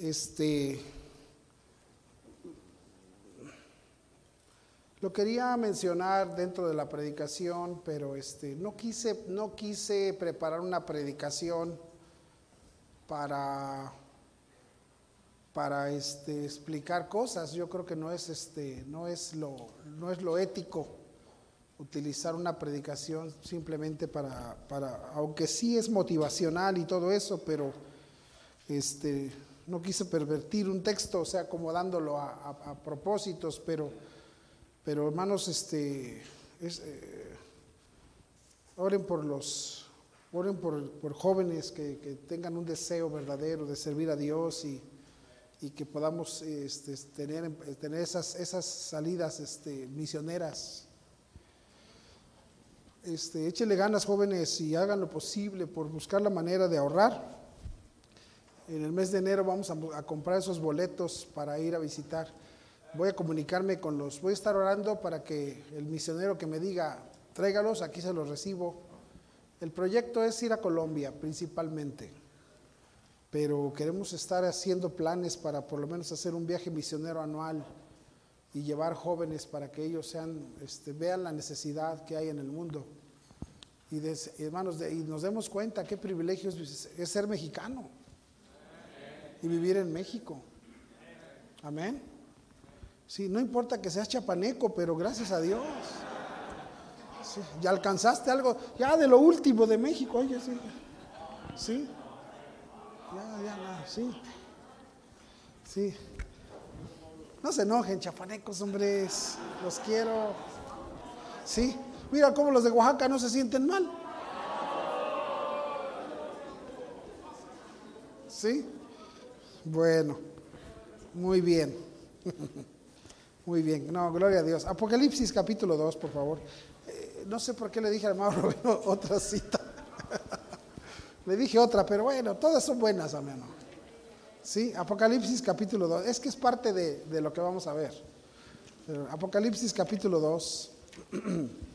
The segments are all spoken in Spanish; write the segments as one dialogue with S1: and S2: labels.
S1: Este, lo quería mencionar dentro de la predicación, pero este, no, quise, no quise preparar una predicación para, para este, explicar cosas. Yo creo que no es, este, no, es lo, no es lo ético utilizar una predicación simplemente para, para, aunque sí es motivacional y todo eso, pero este, no quise pervertir un texto, o sea, acomodándolo a, propósitos, pero, pero hermanos, este, eh, oren por los, oren por, por jóvenes que, que, tengan un deseo verdadero de servir a Dios y, y que podamos este, tener, tener esas, esas salidas este, misioneras. Este, échele ganas jóvenes y hagan lo posible por buscar la manera de ahorrar en el mes de enero vamos a, comprar esos boletos para ir a visitar. Voy a comunicarme con los, voy a estar orando para que el misionero que me diga, tráigalos, aquí se los recibo. El proyecto es ir a Colombia principalmente, pero queremos estar haciendo planes para por lo menos hacer un viaje misionero anual y llevar jóvenes para que ellos sean, este, vean la necesidad que hay en el mundo. Y, hermanos, y nos demos cuenta qué privilegio es ser mexicano y vivir en México. Amén. Sí, no importa que seas chapaneco, pero gracias a Dios. ya alcanzaste algo, ya de lo último de México, oye, sí. Sí. Ya, ya, sí. Sí. No se enojen, chapanecos, hombres. Los quiero. Sí. Mira cómo los de Oaxaca no se sienten mal. ¿Sí? Bueno, muy bien. Muy bien. No, gloria a Dios. Apocalipsis capítulo 2, por favor. Eh, no sé por qué le dije a Mauro otra cita. le dije otra, pero bueno, todas son buenas, amén. Sí, Apocalipsis capítulo 2. Es que es parte de, de lo que vamos a ver. Apocalipsis capítulo 2.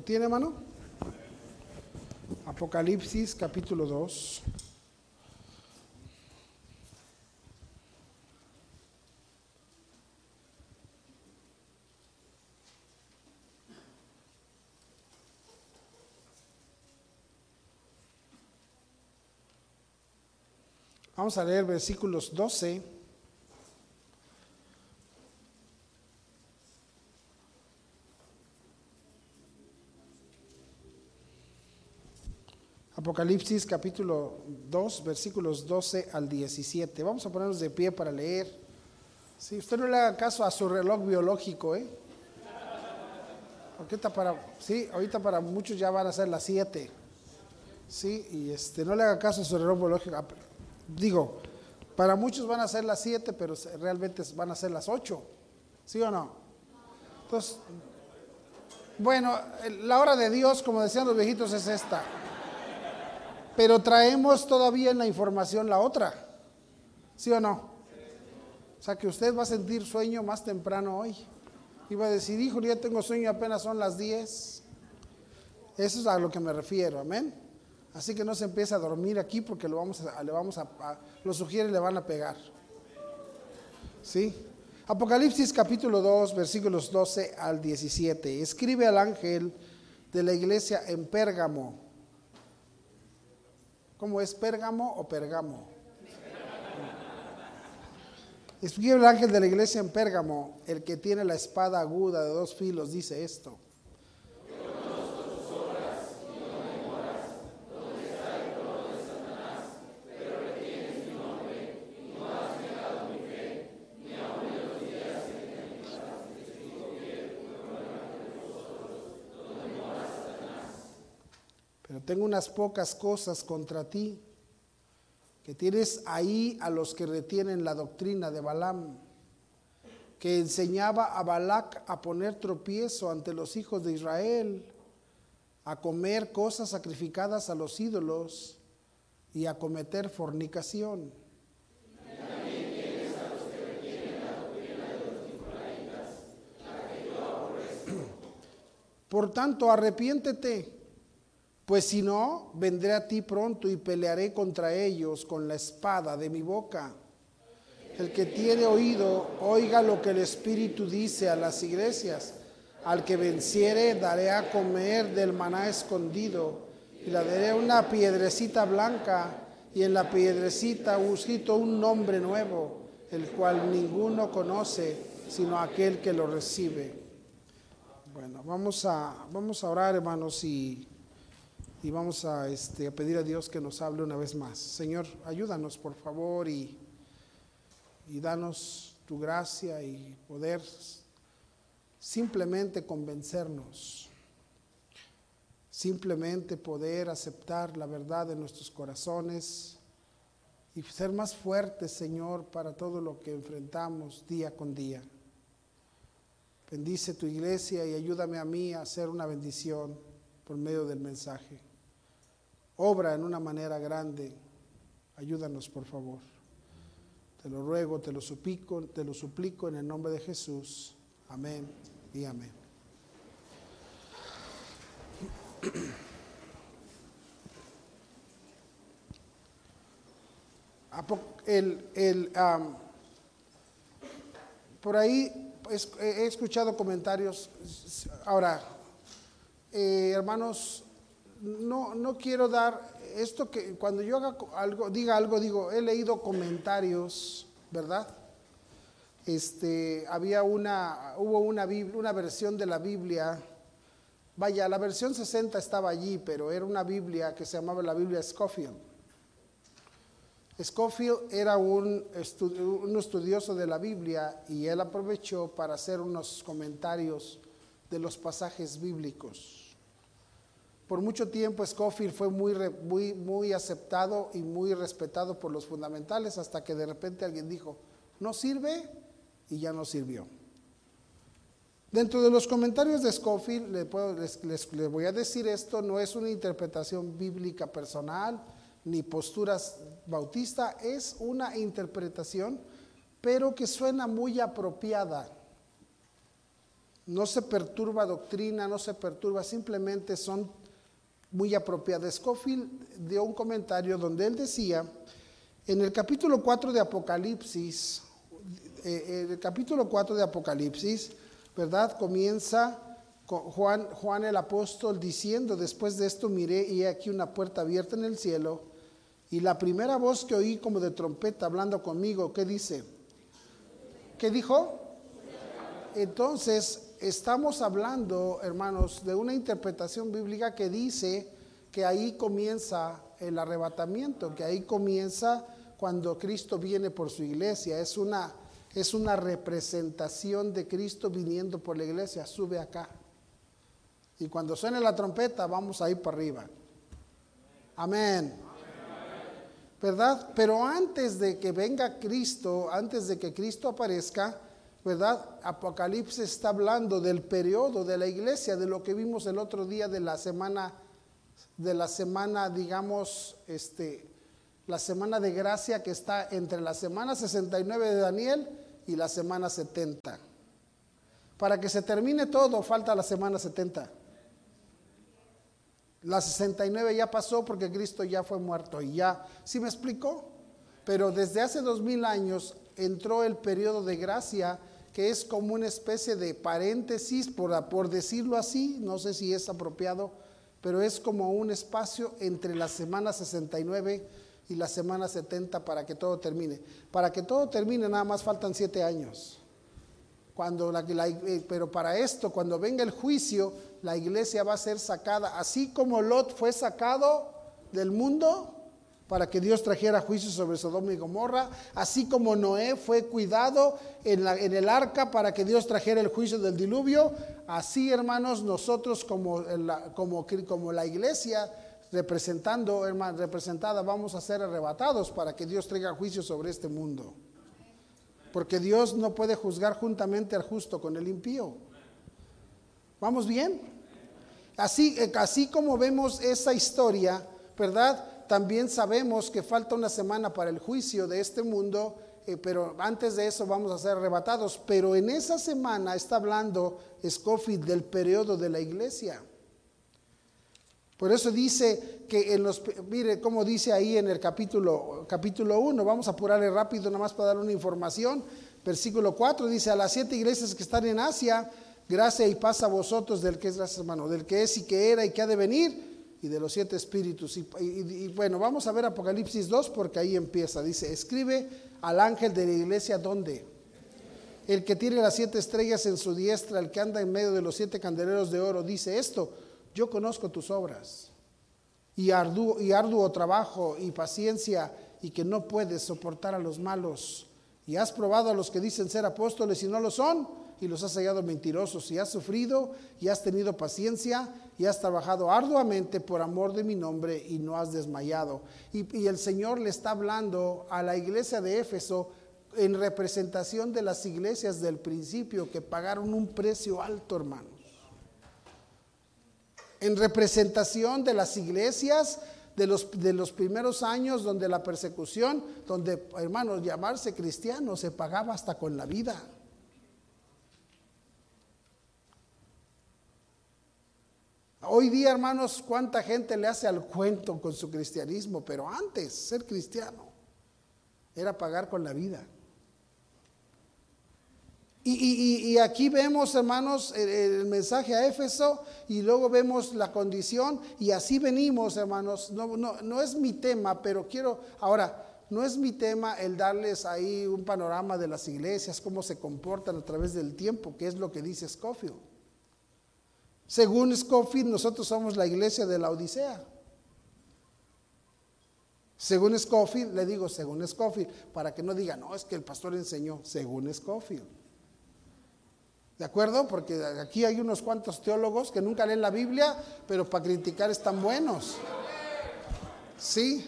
S1: ¿Lo tiene, hermano? Apocalipsis capítulo 2. Vamos a leer versículos 12 Apocalipsis capítulo 2, versículos 12 al 17. Vamos a ponernos de pie para leer. Si usted no le haga caso a su reloj biológico, ¿eh? Ahorita para, sí, ahorita para muchos ya van a ser las 7. Sí, y este, no le haga caso a su reloj biológico. Ah, digo, para muchos van a ser las 7, pero realmente van a ser las 8. ¿Sí o no? Entonces, bueno, la hora de Dios, como decían los viejitos, es esta pero traemos todavía en la información la otra. ¿Sí o no? O sea que usted va a sentir sueño más temprano hoy. Y va a decir, hijo, ya tengo sueño, apenas son las 10. Eso es a lo que me refiero, amén. Así que no se empiece a dormir aquí porque lo vamos a, le vamos a, y le van a pegar. ¿Sí? Apocalipsis capítulo 2, versículos 12 al 17. Escribe al ángel de la iglesia en Pérgamo ¿Cómo es Pérgamo o Pergamo? Escribe el ángel de la iglesia en Pérgamo, el que tiene la espada aguda de dos filos, dice esto. Tengo unas pocas cosas contra ti, que tienes ahí a los que retienen la doctrina de Balaam, que enseñaba a Balac a poner tropiezo ante los hijos de Israel, a comer cosas sacrificadas a los ídolos y a cometer fornicación. Por tanto, arrepiéntete, pues si no, vendré a ti pronto y pelearé contra ellos con la espada de mi boca. El que tiene oído, oiga lo que el Espíritu dice a las iglesias. Al que venciere, daré a comer del maná escondido, y le daré una piedrecita blanca, y en la piedrecita escrito un nombre nuevo, el cual ninguno conoce, sino aquel que lo recibe. Bueno, vamos a, vamos a orar, hermanos, y, y vamos a, este, a pedir a Dios que nos hable una vez más. Señor, ayúdanos, por favor, y, y danos tu gracia y poder simplemente convencernos, simplemente poder aceptar la verdad de nuestros corazones y ser más fuertes, Señor, para todo lo que enfrentamos día con día. Bendice tu iglesia y ayúdame a mí a hacer una bendición por medio del mensaje. Obra en una manera grande. Ayúdanos, por favor. Te lo ruego, te lo suplico, te lo suplico en el nombre de Jesús. Amén y amén. El, el, por ahí he escuchado comentarios. Ahora, eh, hermanos, no, no quiero dar esto que cuando yo haga algo, diga algo, digo, he leído comentarios, ¿verdad? Este, había una, hubo una, una versión de la Biblia, vaya, la versión 60 estaba allí, pero era una Biblia que se llamaba la Biblia Scofield. Scofield era un, un, estudioso de la Biblia y él aprovechó para hacer unos comentarios de los pasajes bíblicos. Por mucho tiempo Scofield fue muy, muy, muy aceptado y muy respetado por los fundamentales hasta que de repente alguien dijo, no sirve y ya no sirvió. Dentro de los comentarios de Scofield, les, les voy a decir esto, no es una interpretación bíblica personal, ni posturas bautista, es una interpretación, pero que suena muy apropiada. No se perturba doctrina, no se perturba, simplemente son muy apropiadas. Scofield dio un comentario donde él decía, en el capítulo 4 de Apocalipsis, eh, el capítulo 4 de Apocalipsis, ¿verdad? Comienza Juan, Juan el apóstol diciendo, después de esto miré y aquí una puerta abierta en el cielo y la primera voz que oí como de trompeta hablando conmigo, ¿qué dice? ¿Qué dijo? Entonces, estamos hablando, hermanos, de una interpretación bíblica que dice que ahí comienza el arrebatamiento, que ahí comienza cuando Cristo viene por su iglesia. Es una, es una representación de Cristo viniendo por la iglesia. Sube acá. Y cuando suene la trompeta, vamos a ir para arriba. Amén. ¿verdad? Pero antes de que venga Cristo, antes de que Cristo aparezca, ¿verdad? Apocalipsis está hablando del periodo de la iglesia, de lo que vimos el otro día de la semana, de la semana, digamos, este, la semana de gracia que está entre la semana 69 de Daniel y la semana 70. Para que se termine todo, falta la semana 70. La 69 ya pasó porque Cristo ya fue muerto y ya, ¿sí me explicó? Pero desde hace dos mil años entró el periodo de gracia que es como una especie de paréntesis, por, decirlo así, no sé si es apropiado, pero es como un espacio entre la semana 69 y la semana 70 para que todo termine. Para que todo termine nada más faltan siete años. Cuando la, eh, pero para esto, cuando venga el juicio, la iglesia va a ser sacada, así como Lot fue sacado del mundo para que Dios trajera juicio sobre Sodoma y Gomorra, así como Noé fue cuidado en, la, en el arca para que Dios trajera el juicio del diluvio, así hermanos, nosotros como, la, iglesia representando, hermano, representada, vamos a ser arrebatados para que Dios traiga juicio sobre este mundo. Porque Dios no puede juzgar juntamente al justo con el impío. ¿Vamos bien? Así, eh, así como vemos esa historia, ¿verdad? También sabemos que falta una semana para el juicio de este mundo, eh, pero antes de eso vamos a ser arrebatados. Pero en esa semana está hablando Scofield del periodo de la iglesia. Por eso dice que en los, mire cómo dice ahí en el capítulo, capítulo 1, vamos a apurarle rápido nada más para dar una información. Versículo 4 dice, a las siete iglesias que están en Asia, gracia y paz a vosotros del que es, hermano, del que es y que era y que ha de venir, y de los siete espíritus. Y, y bueno, vamos a ver Apocalipsis 2 porque ahí empieza. Dice, escribe al ángel de la iglesia, ¿dónde? El que tiene las siete estrellas en su diestra, el que anda en medio de los siete candeleros de oro, dice esto yo conozco tus obras y arduo, y arduo trabajo y paciencia y que no puedes soportar a los malos. Y has probado a los que dicen ser apóstoles y no lo son y los has hallado mentirosos y has sufrido y has tenido paciencia y has trabajado arduamente por amor de mi nombre y no has desmayado. Y, el Señor le está hablando a la iglesia de Éfeso en representación de las iglesias del principio que pagaron un precio alto, hermano en representación de las iglesias de los, de los primeros años donde la persecución, donde, hermanos, llamarse cristiano se pagaba hasta con la vida. Hoy día, hermanos, cuánta gente le hace al cuento con su cristianismo, pero antes ser cristiano era pagar con la vida. Y, aquí vemos, hermanos, el, mensaje a Éfeso y luego vemos la condición y así venimos, hermanos. No, es mi tema, pero quiero, ahora, no es mi tema el darles ahí un panorama de las iglesias, cómo se comportan a través del tiempo, que es lo que dice Scofield. Según Scofield, nosotros somos la iglesia de la Odisea. Según Scofield, le digo según Scofield, para que no diga, no, es que el pastor enseñó, según Scofield. ¿De acuerdo? Porque aquí hay unos cuantos teólogos que nunca leen la Biblia, pero para criticar están buenos. ¿Sí?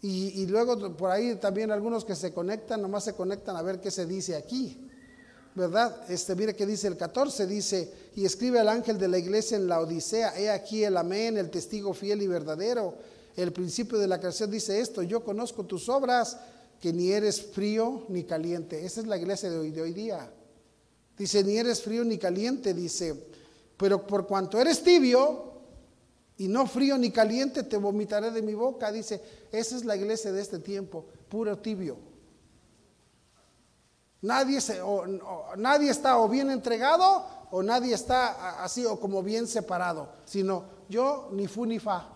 S1: Y, luego por ahí también algunos que se conectan, nomás se conectan a ver qué se dice aquí. ¿Verdad? Este, mire que dice el 14, dice, y escribe al ángel de la iglesia en la Odisea, he aquí el amén, el testigo fiel y verdadero. El principio de la creación dice esto, yo conozco tus obras, que ni eres frío ni caliente. Esa es la iglesia de hoy, de hoy día. Dice, ni eres frío ni caliente, dice, pero por cuanto eres tibio y no frío ni caliente, te vomitaré de mi boca. Dice, esa es la iglesia de este tiempo, puro tibio. Nadie, se, nadie está o bien entregado o nadie está así o como bien separado, sino yo ni fu ni fa.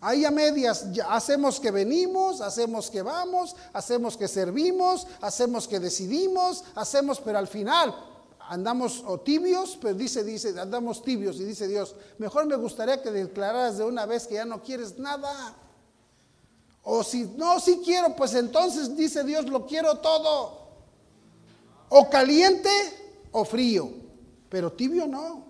S1: Ahí a medias hacemos que venimos, hacemos que vamos, hacemos que servimos, hacemos que decidimos, hacemos, pero al final andamos o tibios, pero dice, dice, andamos tibios y dice Dios, mejor me gustaría que declararas de una vez que ya no quieres nada. O si no, si quiero, pues entonces dice Dios, lo quiero todo. O caliente o frío, pero tibio no.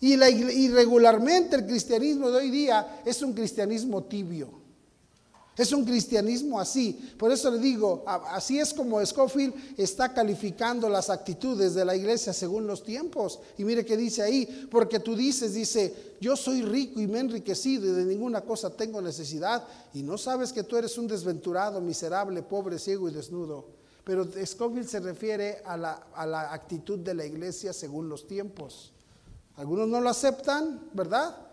S1: Y, la, regularmente el cristianismo de hoy día es un cristianismo tibio. Es un cristianismo así. Por eso le digo, así es como Scofield está calificando las actitudes de la iglesia según los tiempos. Y mire que dice ahí, porque tú dices, dice, yo soy rico y me he enriquecido y de ninguna cosa tengo necesidad. Y no sabes que tú eres un desventurado, miserable, pobre, ciego y desnudo. Pero Scofield se refiere a la, a la actitud de la iglesia según los tiempos. Algunos no lo aceptan, ¿verdad?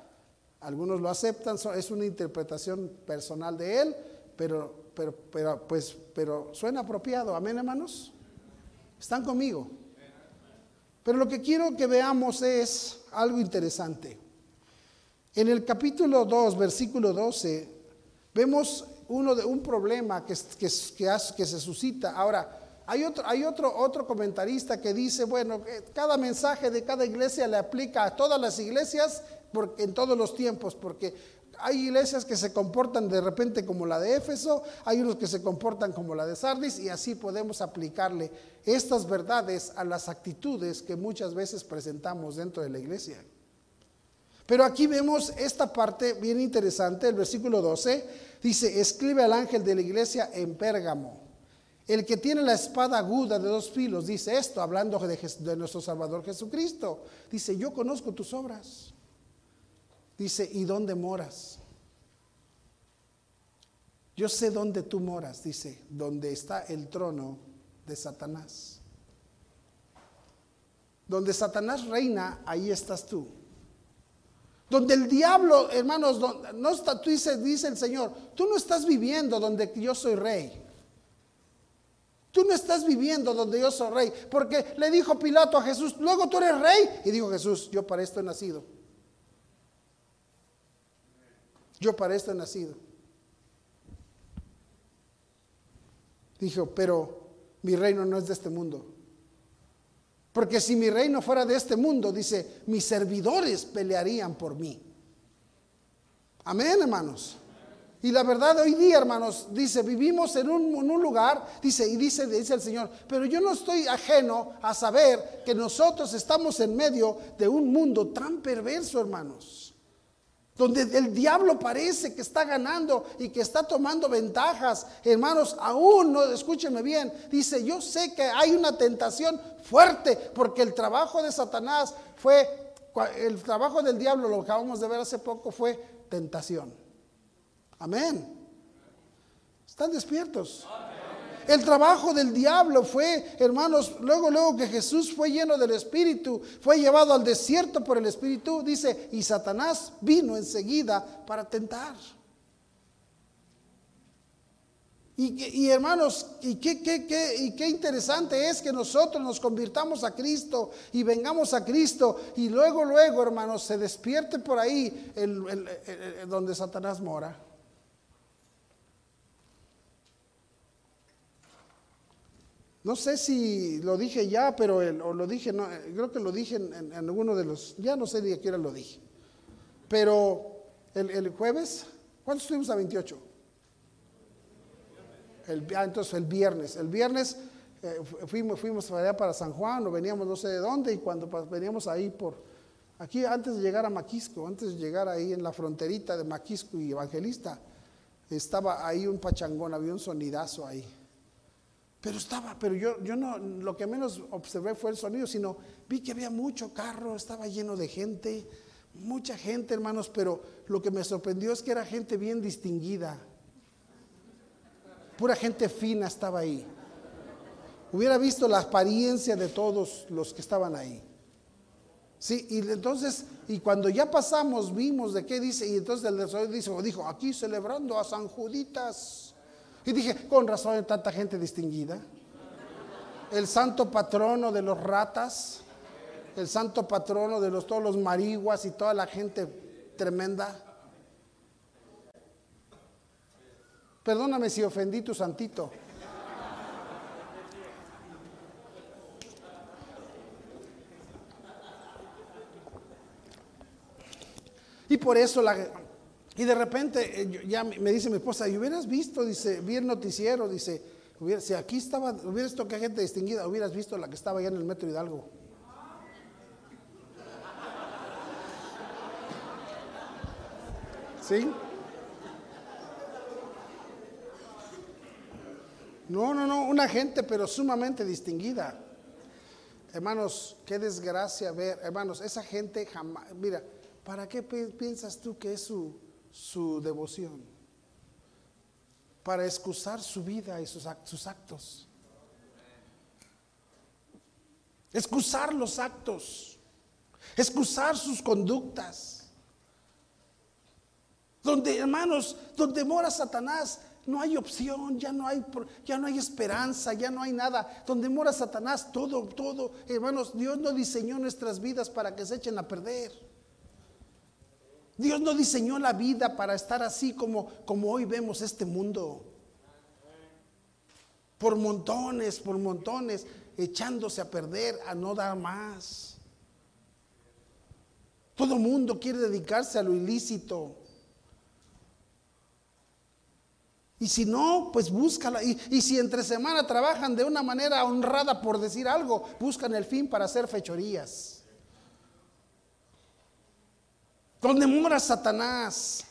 S1: Algunos lo aceptan, es una interpretación personal de él, pero, pero, pero, pues, pero suena apropiado. Amén, hermanos. ¿Están conmigo? Pero lo que quiero que veamos es algo interesante. En el capítulo 2, versículo 12, vemos uno de, un problema que, que, que se suscita. Ahora, hay otro, hay otro, otro comentarista que dice, bueno, cada mensaje de cada iglesia le aplica a todas las iglesias porque, en todos los tiempos, porque hay iglesias que se comportan de repente como la de Éfeso, hay unos que se comportan como la de Sardis y así podemos aplicarle estas verdades a las actitudes que muchas veces presentamos dentro de la iglesia. Pero aquí vemos esta parte bien interesante, el versículo 12 dice, escribe al ángel de la iglesia en Pérgamo El que tiene la espada aguda de dos filos dice esto, hablando de, de, nuestro Salvador Jesucristo. Dice, yo conozco tus obras. Dice, ¿y dónde moras? Yo sé dónde tú moras, dice, donde está el trono de Satanás. Donde Satanás reina, ahí estás tú. Donde el diablo, hermanos, no está, tú dice, dice el Señor, tú no estás viviendo donde yo soy rey. Tú no estás viviendo donde yo soy rey. Porque le dijo Pilato a Jesús, luego tú eres rey. Y dijo Jesús, yo para esto he nacido. Yo para esto he nacido. Dijo, pero mi reino no es de este mundo. Porque si mi reino fuera de este mundo, dice, mis servidores pelearían por mí. Amén, hermanos. Y la verdad hoy día, hermanos, dice, vivimos en un, lugar, dice, y dice, dice el Señor, pero yo no estoy ajeno a saber que nosotros estamos en medio de un mundo tan perverso, hermanos, donde el diablo parece que está ganando y que está tomando ventajas, hermanos, aún no, escúcheme bien, dice, yo sé que hay una tentación fuerte, porque el trabajo de Satanás fue, el trabajo del diablo, lo acabamos de ver hace poco, fue tentación. Amén. ¿Están despiertos? El trabajo del diablo fue, hermanos, luego, luego que Jesús fue lleno del Espíritu, fue llevado al desierto por el Espíritu, dice, y Satanás vino enseguida para tentar. Y, hermanos, y qué, qué, y qué, interesante es que nosotros nos convirtamos a Cristo y vengamos a Cristo y luego, luego, hermanos, se despierte por ahí donde Satanás mora. No sé si lo dije ya, pero o lo dije, no, creo que lo dije en, alguno de los, ya no sé ni a qué lo dije. Pero el, jueves, ¿cuándo estuvimos a 28? El, ah, entonces el viernes. El viernes eh, fuimos, fuimos allá para San Juan, o veníamos no sé de dónde, y cuando veníamos ahí por, aquí antes de llegar a Maquisco, antes de llegar ahí en la fronterita de Maquisco y Evangelista, estaba ahí un pachangón, había un sonidazo ahí. Pero estaba, pero yo, yo no, lo que menos observé fue el sonido, sino vi que había mucho carro, estaba lleno de gente, mucha gente, hermanos, pero lo que me sorprendió es que era gente bien distinguida. Pura gente fina estaba ahí. Hubiera visto la apariencia de todos los que estaban ahí. Sí, y entonces, y cuando ya pasamos, vimos de qué dice, y entonces el dijo, dijo, aquí celebrando a San Juditas. Y dije, con razón hay tanta gente distinguida. El santo patrono de los ratas, el santo patrono de los, todos los mariguas y toda la gente tremenda. Perdóname si ofendí tu santito. Y por eso la, y de repente eh, ya me dice mi esposa, ¿y hubieras visto? Dice, vi el noticiero, dice, si aquí estaba, hubieras visto que gente distinguida, hubieras visto la que estaba allá en el metro Hidalgo. ¿Sí? No, no, no, una gente pero sumamente distinguida. Hermanos, qué desgracia ver, hermanos, esa gente jamás, mira, ¿para qué piensas tú que es su, su devoción, para excusar su vida y sus, actos. Excusar los actos, excusar sus conductas. Donde, hermanos, donde mora Satanás, no hay opción, ya no hay, ya no hay esperanza, ya no hay nada. Donde mora Satanás, todo, todo, hermanos, Dios no diseñó nuestras vidas para que se echen a perder. Dios no diseñó la vida para estar así como, como hoy vemos este mundo. Por montones, por montones, echándose a perder, a no dar más. Todo mundo quiere dedicarse a lo ilícito. Y si no, pues búscala. Y, y, si entre semana trabajan de una manera honrada por decir algo, buscan el fin para hacer fechorías. Donde mora Satanás.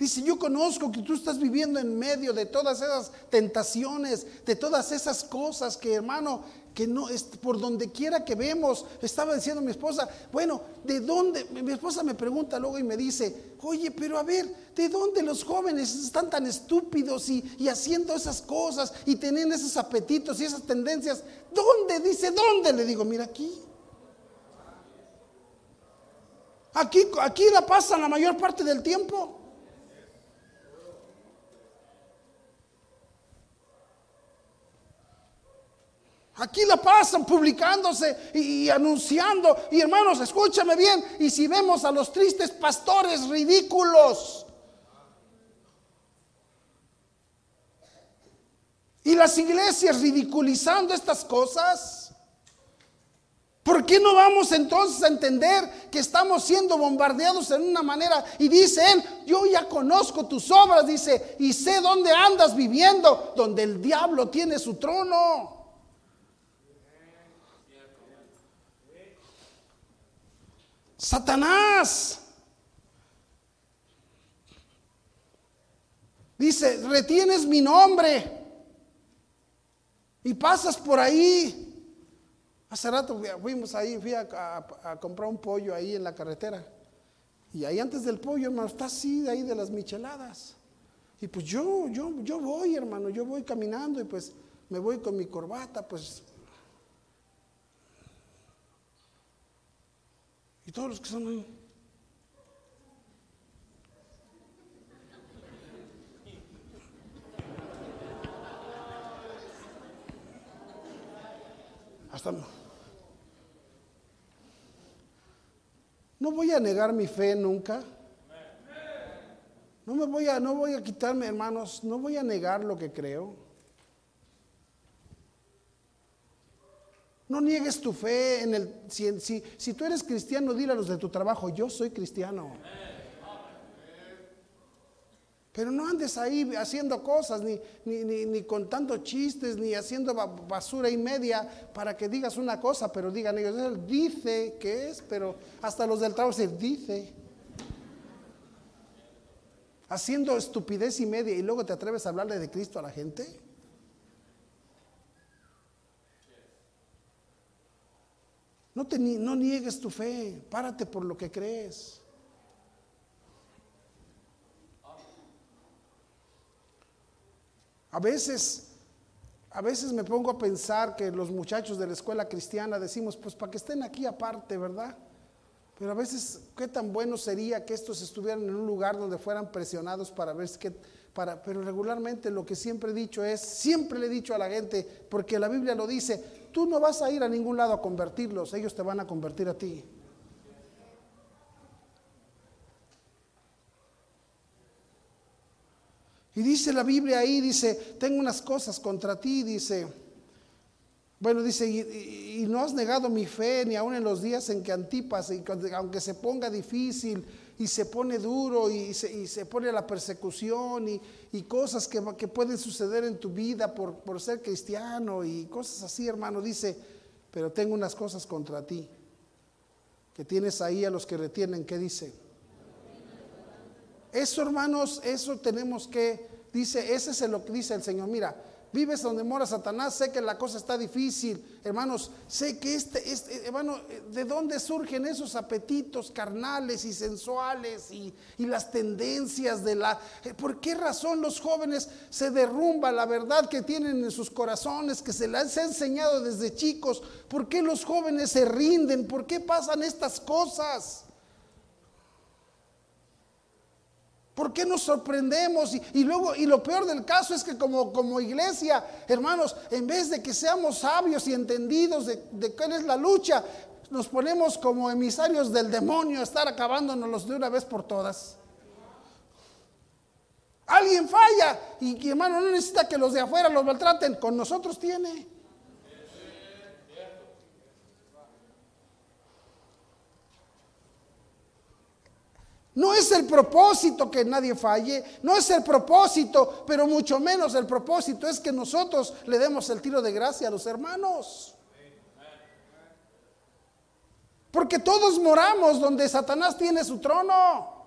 S1: Dice, yo conozco que tú estás viviendo en medio de todas esas tentaciones, de todas esas cosas que hermano, que no es por donde quiera que vemos. Estaba diciendo mi esposa, bueno, ¿de dónde? Mi esposa me pregunta luego y me dice, oye, pero a ver, ¿de dónde los jóvenes están tan estúpidos y, y haciendo esas cosas y teniendo esos apetitos y esas tendencias? ¿Dónde? Dice, ¿dónde? Le digo, mira aquí. Aquí, aquí la pasan la mayor parte del tiempo. Aquí la pasan publicándose y, anunciando. Y hermanos, escúchame bien. Y si vemos a los tristes pastores ridículos. Y las iglesias ridiculizando estas cosas. ¿Por qué no vamos entonces a entender que estamos siendo bombardeados en una manera? Y dice él, yo ya conozco tus obras, dice, y sé dónde andas viviendo, donde el diablo tiene su trono. Satanás. Dice, retienes mi nombre y pasas por ahí. Hace rato fuimos ahí, fui a, comprar un pollo ahí en la carretera. Y ahí antes del pollo, hermano, está así de ahí de las micheladas. Y pues yo, yo, yo voy, hermano, yo voy caminando y pues me voy con mi corbata, pues Y todos los que están ahí. Hasta no voy a negar mi fe nunca. No me voy a no voy a quitarme, hermanos, no voy a negar lo que creo. No niegues tu fe en el... Si, si, tú eres cristiano, dile a los de tu trabajo, yo soy cristiano. Pero no andes ahí haciendo cosas, ni, ni, ni, contando chistes, ni haciendo basura y media para que digas una cosa, pero digan ellos, él dice que es, pero hasta los del trabajo se dice. Haciendo estupidez y media y luego te atreves a hablarle de Cristo a la gente. No, te, no niegues tu fe, párate por lo que crees. A veces, a veces me pongo a pensar que los muchachos de la escuela cristiana decimos, pues para que estén aquí aparte, ¿verdad? Pero a veces, ¿qué tan bueno sería que estos estuvieran en un lugar donde fueran presionados para ver qué para, pero regularmente lo que siempre he dicho es, siempre le he dicho a la gente, porque la Biblia lo dice, tú no vas a ir a ningún lado a convertirlos, ellos te van a convertir a ti. Y dice la Biblia ahí, dice, tengo unas cosas contra ti, dice, bueno, dice, y, no has negado mi fe ni aun en los días en que Antipas, y aunque se ponga difícil y se pone duro y se, pone la persecución y, cosas que, pueden suceder en tu vida por, por ser cristiano y cosas así, hermano, dice, pero tengo unas cosas contra ti, que tienes ahí a los que retienen, ¿qué dice? Eso, hermanos, eso tenemos que, dice, ese es lo que dice el Señor, mira, vives donde mora Satanás, sé que la cosa está difícil, hermanos, sé que este, este, hermano, ¿de dónde surgen esos apetitos carnales y sensuales y, las tendencias de la... ¿Por qué razón los jóvenes se derrumba la verdad que tienen en sus corazones, que se les ha enseñado desde chicos? ¿Por qué los jóvenes se rinden? ¿Por qué pasan estas cosas? ¿Por qué nos sorprendemos? Y, luego, y lo peor del caso es que como, como iglesia, hermanos, en vez de que seamos sabios y entendidos de, de cuál es la lucha, nos ponemos como emisarios del demonio a estar acabándonos de una vez por todas. Alguien falla y, hermano no necesita que los de afuera los maltraten, con nosotros tiene. No es el propósito que nadie falle, no es el propósito, pero mucho menos el propósito es que nosotros le demos el tiro de gracia a los hermanos. Porque todos moramos donde Satanás tiene su trono.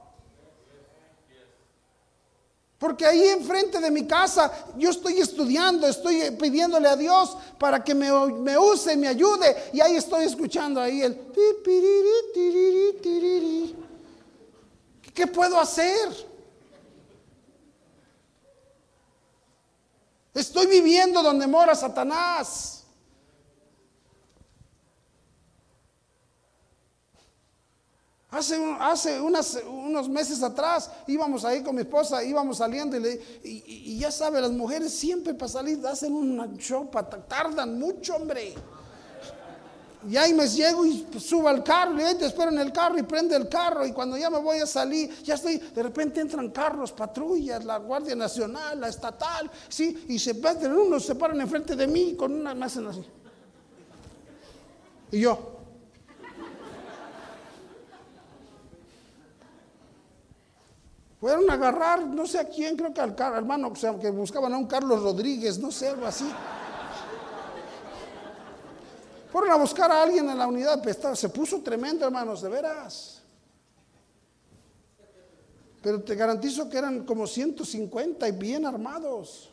S1: Porque ahí enfrente de mi casa yo estoy estudiando, estoy pidiéndole a Dios para que me, use, me ayude. Y ahí estoy escuchando ahí el... ¿Qué puedo hacer? Estoy viviendo donde mora Satanás. Hace, hace unos meses atrás íbamos ahí con mi esposa, íbamos saliendo y, y, ya sabe, las mujeres siempre para salir hacen una chopa, tardan mucho, hombre. Y ahí me llego y subo al carro, y te espero en el carro y prende el carro. Y cuando ya me voy a salir, ya estoy, de repente entran carros, patrullas, la Guardia Nacional, la estatal, ¿sí? Y se meten unos, se paran enfrente de mí con una, me hacen así. Y yo, Fueron a agarrar, no sé a quién, creo que al hermano, o sea, que buscaban a un Carlos Rodríguez, no sé, algo así. Fueron a buscar a alguien en la unidad, se puso tremendo, hermanos, de veras. Pero te garantizo que eran como 150 y bien armados.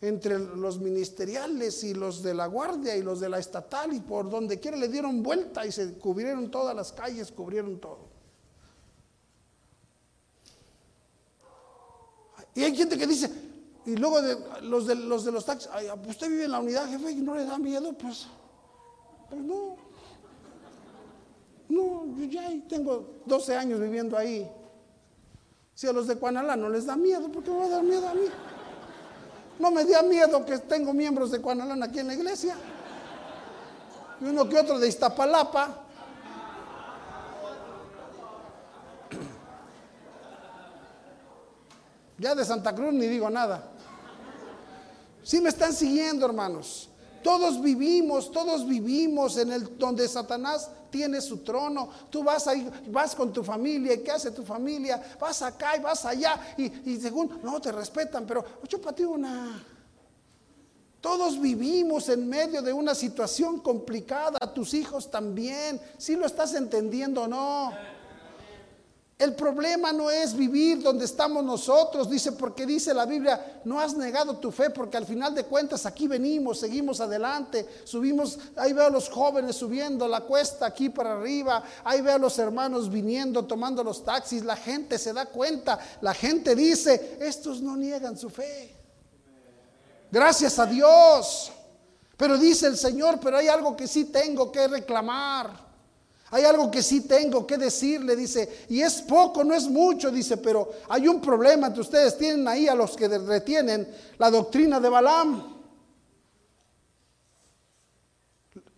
S1: Entre los ministeriales y los de la guardia y los de la estatal y por donde quiera le dieron vuelta y se cubrieron todas las calles, cubrieron todo. Y hay gente que dice, y luego los, de, los de taxis, usted vive en la unidad, jefe, y no le da miedo, pues, pues no. No, yo ya tengo 12 años viviendo ahí. Si a los de Cuanalá no les da miedo, ¿por qué me va a dar miedo a mí? No me da miedo que tengo miembros de Cuanalán aquí en la iglesia. Y uno que otro de Iztapalapa. Ya de Santa Cruz ni digo nada. Si me están siguiendo, hermanos. Todos vivimos, todos vivimos en el donde Satanás tiene su trono. Tú vas ahí, vas con tu familia, ¿y qué hace tu familia? Vas acá y vas allá y, según, no te respetan, pero para una. Todos vivimos en medio de una situación complicada, tus hijos también. Si lo estás entendiendo o no. El problema no es vivir donde estamos nosotros, dice, porque dice la Biblia, no has negado tu fe, porque al final de cuentas aquí venimos, seguimos adelante, subimos, ahí veo a los jóvenes subiendo la cuesta aquí para arriba, ahí veo a los hermanos viniendo, tomando los taxis, la gente se da cuenta, la gente dice, estos no niegan su fe. Gracias a Dios. Pero dice el Señor, pero hay algo que sí tengo que reclamar. Hay algo que sí tengo que decirle, dice, y es poco, no es mucho, dice, pero hay un problema entre ustedes, tienen ahí a los que retienen la doctrina de Balaam.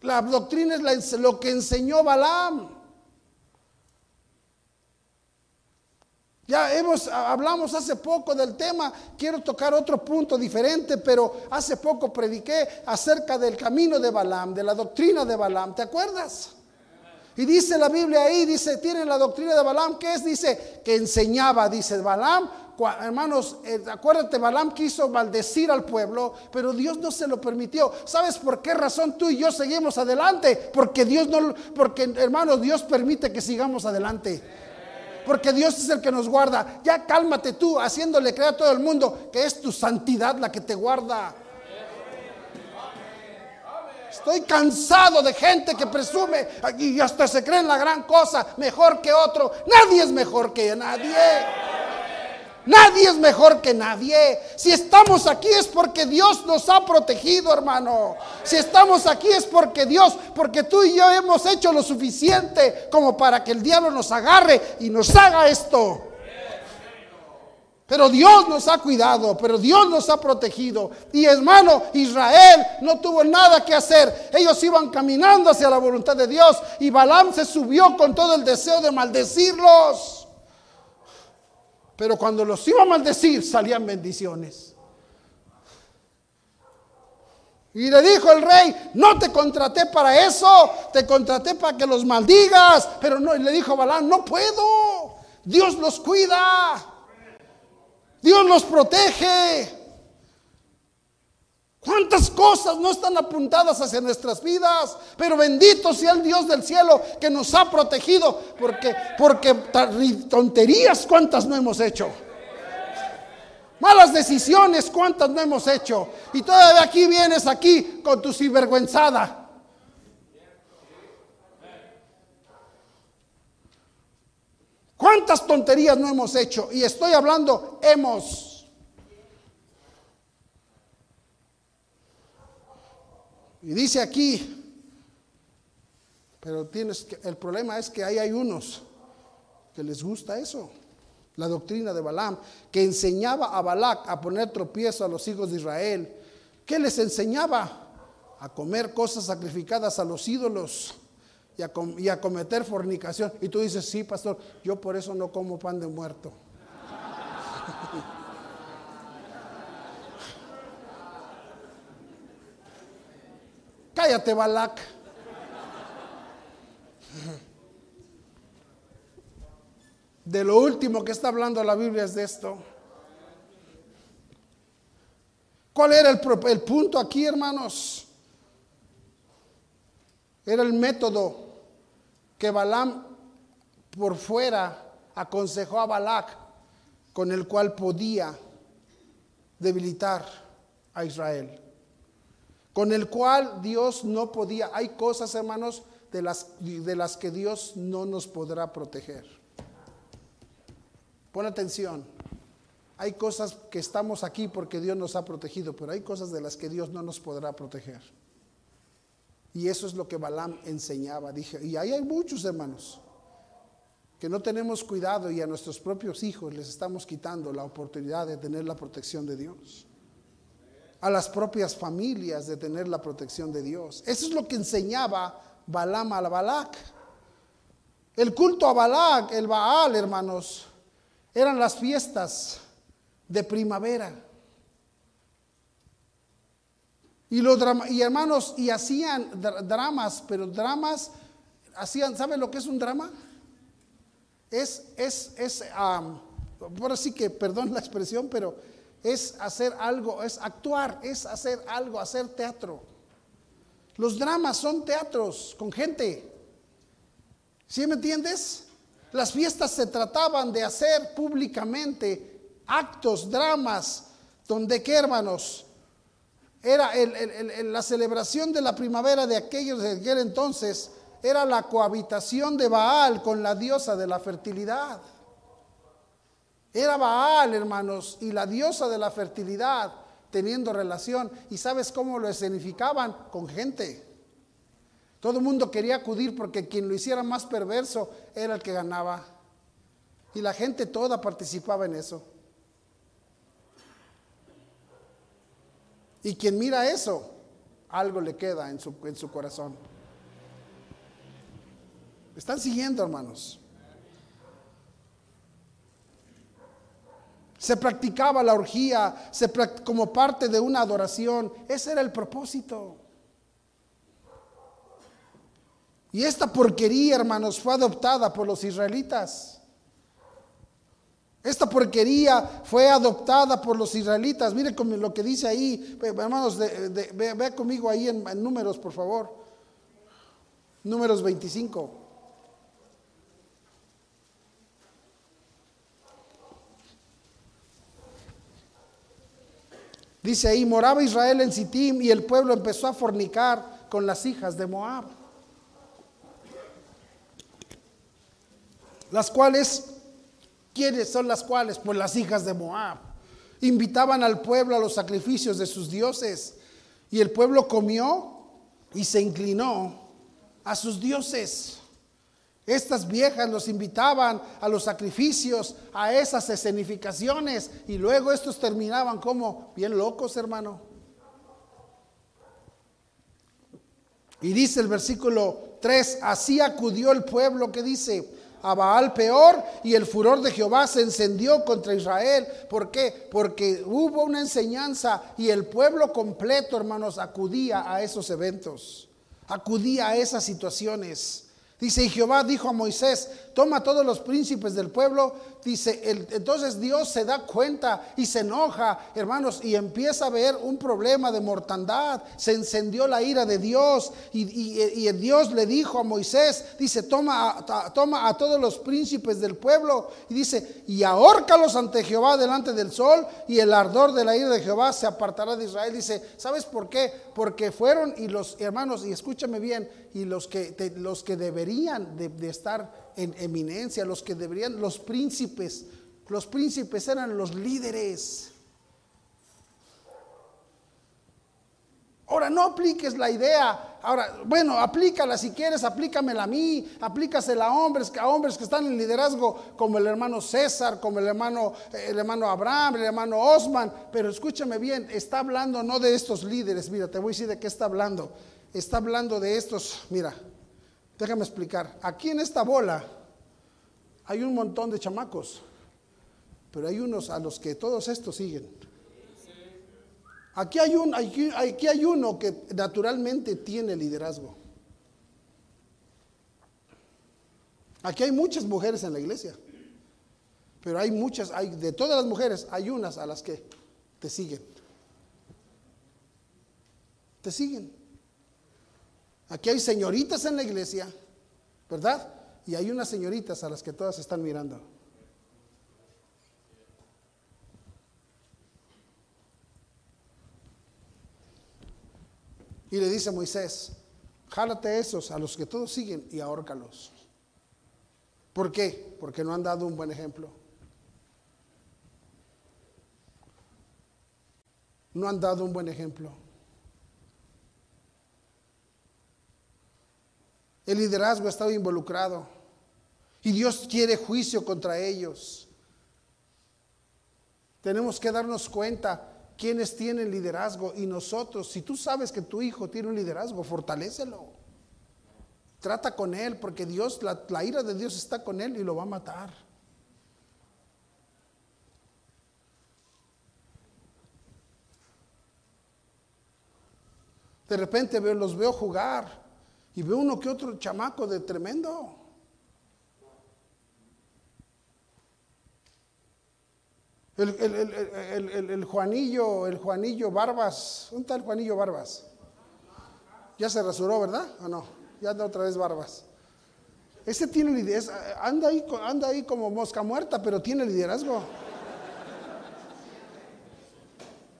S1: La doctrina es lo que enseñó Balaam. Ya hemos, hablamos hace poco del tema, quiero tocar otro punto diferente, pero hace poco prediqué acerca del camino de Balaam, de la doctrina de Balaam, ¿te acuerdas? Y dice la Biblia ahí, dice, tiene la doctrina de Balaam, ¿qué es? Dice, que enseñaba, dice Balaam. Hermanos, eh, acuérdate, Balaam quiso maldecir al pueblo, pero Dios no se lo permitió. ¿Sabes por qué razón tú y yo seguimos adelante? Porque Dios no, porque hermanos, Dios permite que sigamos adelante. Porque Dios es el que nos guarda. Ya cálmate tú, haciéndole creer a todo el mundo que es tu santidad la que te guarda. Estoy cansado de gente que presume y hasta se cree en la gran cosa, mejor que otro. Nadie es mejor que nadie. Nadie es mejor que nadie. Si estamos aquí es porque Dios nos ha protegido, hermano. Si estamos aquí es porque Dios, porque tú y yo hemos hecho lo suficiente como para que el diablo nos agarre y nos haga esto. Pero Dios nos ha cuidado, pero Dios nos ha protegido. Y hermano, Israel no tuvo nada que hacer. Ellos iban caminando hacia la voluntad de Dios y Balaam se subió con todo el deseo de maldecirlos. Pero cuando los iba a maldecir salían bendiciones. Y le dijo el rey, no te contraté para eso, te contraté para que los maldigas. Pero no, y le dijo Balaam, no puedo, Dios los cuida. Dios nos protege. ¿Cuántas cosas no están apuntadas hacia nuestras vidas? Pero bendito sea el Dios del cielo que nos ha protegido, porque, porque tonterías cuántas no hemos hecho. Malas decisiones, ¿cuántas no hemos hecho? Y todavía aquí vienes aquí con tu sinvergüenzada. ¿Cuántas tonterías no hemos hecho? Y estoy hablando, hemos. Y dice aquí, pero tienes que, el problema es que ahí hay unos que les gusta eso la doctrina de Balaam, que enseñaba a Balac a poner tropiezo a los hijos de Israel. ¿Qué les enseñaba? A comer cosas sacrificadas a los ídolos y a, y a cometer fornicación. Y tú dices, sí, pastor, yo por eso no como pan de muerto. Cállate, Balac. De lo último que está hablando la Biblia es de esto. ¿Cuál era el, punto aquí, hermanos? Era el método que Balaam por fuera aconsejó a Balac, con el cual podía debilitar a Israel. Con el cual Dios no podía. Hay cosas, hermanos, de las, de las que Dios no nos podrá proteger. Pon atención. Hay cosas que estamos aquí porque Dios nos ha protegido, pero hay cosas de las que Dios no nos podrá proteger. Y eso es lo que Balaam enseñaba. Dije, y ahí hay muchos hermanos que no tenemos cuidado y a nuestros propios hijos les estamos quitando la oportunidad de tener la protección de Dios. A las propias familias de tener la protección de Dios. Eso es lo que enseñaba Balaam a Balac. El culto a Balac, el Baal, hermanos, eran las fiestas de primavera. Y, los y hermanos, y hacían dramas, pero dramas, hacían, ¿saben lo que es un drama? Es, es, es, por así que, perdón la expresión, pero es hacer algo, es actuar, es hacer algo, hacer teatro. Los dramas son teatros con gente. ¿Sí me entiendes? Las fiestas se trataban de hacer públicamente actos, dramas, donde qué hermanos, era la celebración de la primavera de aquellos de aquel entonces, era la cohabitación de Baal con la diosa de la fertilidad. Era Baal, hermanos, y la diosa de la fertilidad teniendo relación. ¿Y sabes cómo lo escenificaban? Con gente. Todo el mundo quería acudir porque quien lo hiciera más perverso era el que ganaba. Y la gente toda participaba en eso. Y quien mira eso, algo le queda en su, en su corazón. ¿Están siguiendo, hermanos? Se practicaba la orgía se como parte de una adoración. Ese era el propósito. Y esta porquería, hermanos, fue adoptada por los israelitas. Esta porquería fue adoptada por los israelitas. Mire lo que dice ahí, hermanos, ve, conmigo ahí en, en números, por favor. Números 25. Dice ahí, moraba Israel en Sittim y el pueblo empezó a fornicar con las hijas de Moab. Las cuales, ¿quiénes son las cuales? Pues las hijas de Moab. Invitaban al pueblo a los sacrificios de sus dioses. Y el pueblo comió y se inclinó a sus dioses. Estas viejas los invitaban a los sacrificios, a esas escenificaciones, y luego estos terminaban como bien locos, hermano. Y dice el versículo 3, así acudió el pueblo que dice, a Baal peor y el furor de Jehová se encendió contra Israel. ¿Por qué? Porque hubo una enseñanza y el pueblo completo, hermanos, acudía a esos eventos, acudía a esas situaciones. Dice, y Jehová dijo a Moisés, toma todos los príncipes del pueblo. Dice, entonces Dios se da cuenta y se enoja, hermanos, y empieza a ver un problema de mortandad. Se encendió la ira de Dios y, Dios le dijo a Moisés, dice, toma, toma a todos los príncipes del pueblo y dice, y ahórcalos ante Jehová delante del sol y el ardor de la ira de Jehová se apartará de Israel. Dice, ¿sabes por qué? Porque fueron y los hermanos, y escúchame bien, y los que, los que deberían de estar en eminencia, los que deberían, los príncipes, los príncipes eran los líderes. Ahora, no apliques la idea. Ahora, bueno, aplícala si quieres, aplícamela a mí, aplícasela a hombres, a hombres que están en liderazgo, como el hermano César, como el hermano, el hermano Abraham, el hermano Osman. Pero escúchame bien, está hablando no de estos líderes. Mira, te voy a decir de qué está hablando. Está hablando de estos, mira, Déjame explicar. Aquí en esta bola hay un montón de chamacos, pero hay unos a los que todos estos siguen. Aquí hay, un, aquí, hay uno que naturalmente tiene liderazgo. Aquí hay muchas mujeres en la iglesia, pero hay muchas, hay, de todas las mujeres, hay unas a las que te siguen. Te siguen. Aquí hay señoritas en la iglesia, ¿verdad? Y hay unas señoritas a las que todas están mirando. Y le dice Moisés, jálate esos a los que todos siguen y ahórcalos. ¿Por qué? Porque no han dado un buen ejemplo. No han dado un buen ejemplo. El liderazgo ha estado involucrado. Y Dios quiere juicio contra ellos. Tenemos que darnos cuenta quiénes tienen liderazgo y nosotros. Si tú sabes que tu hijo tiene un liderazgo, fortalécelo. Trata con él, porque Dios, la, la ira de Dios está con él y lo va a matar. De repente los veo jugar y veo uno que otro chamaco de tremendo. El, Juanillo, el Juanillo Barbas, ¿dónde está el Juanillo Barbas? Ya se rasuró, ¿verdad? ¿O no? Ya anda otra vez Barbas. Ese tiene liderazgo, anda ahí, anda ahí como mosca muerta, pero tiene liderazgo.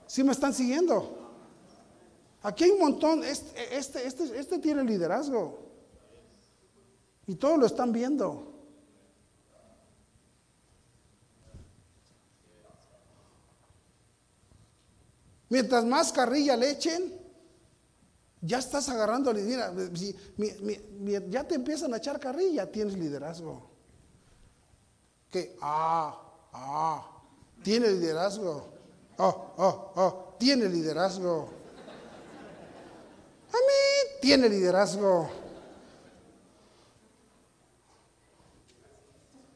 S1: ¿Sí me están siguiendo? Aquí hay un montón, este, este, este, este, tiene liderazgo. Y todos lo están viendo. Mientras más carrilla le echen, ya estás agarrando liderazgo. ya te empiezan a echar carrilla, tienes liderazgo. Que, ah, ah, tiene liderazgo. Oh, oh, oh, tiene liderazgo. Amén. Tiene liderazgo.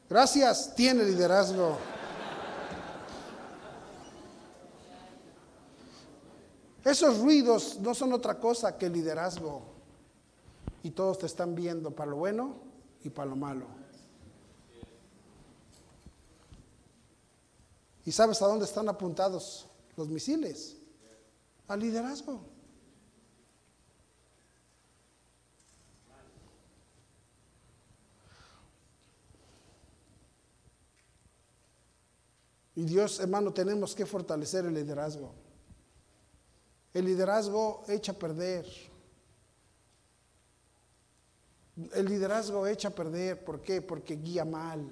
S1: Gracias, tiene liderazgo. Esos ruidos no son otra cosa que liderazgo. Y todos te están viendo para lo bueno y para lo malo. ¿Y sabes a dónde están apuntados los misiles? Al liderazgo. Y Dios, hermano, tenemos que fortalecer el liderazgo. El liderazgo echa a perder. El liderazgo echa a perder. ¿Por qué? Porque guía mal.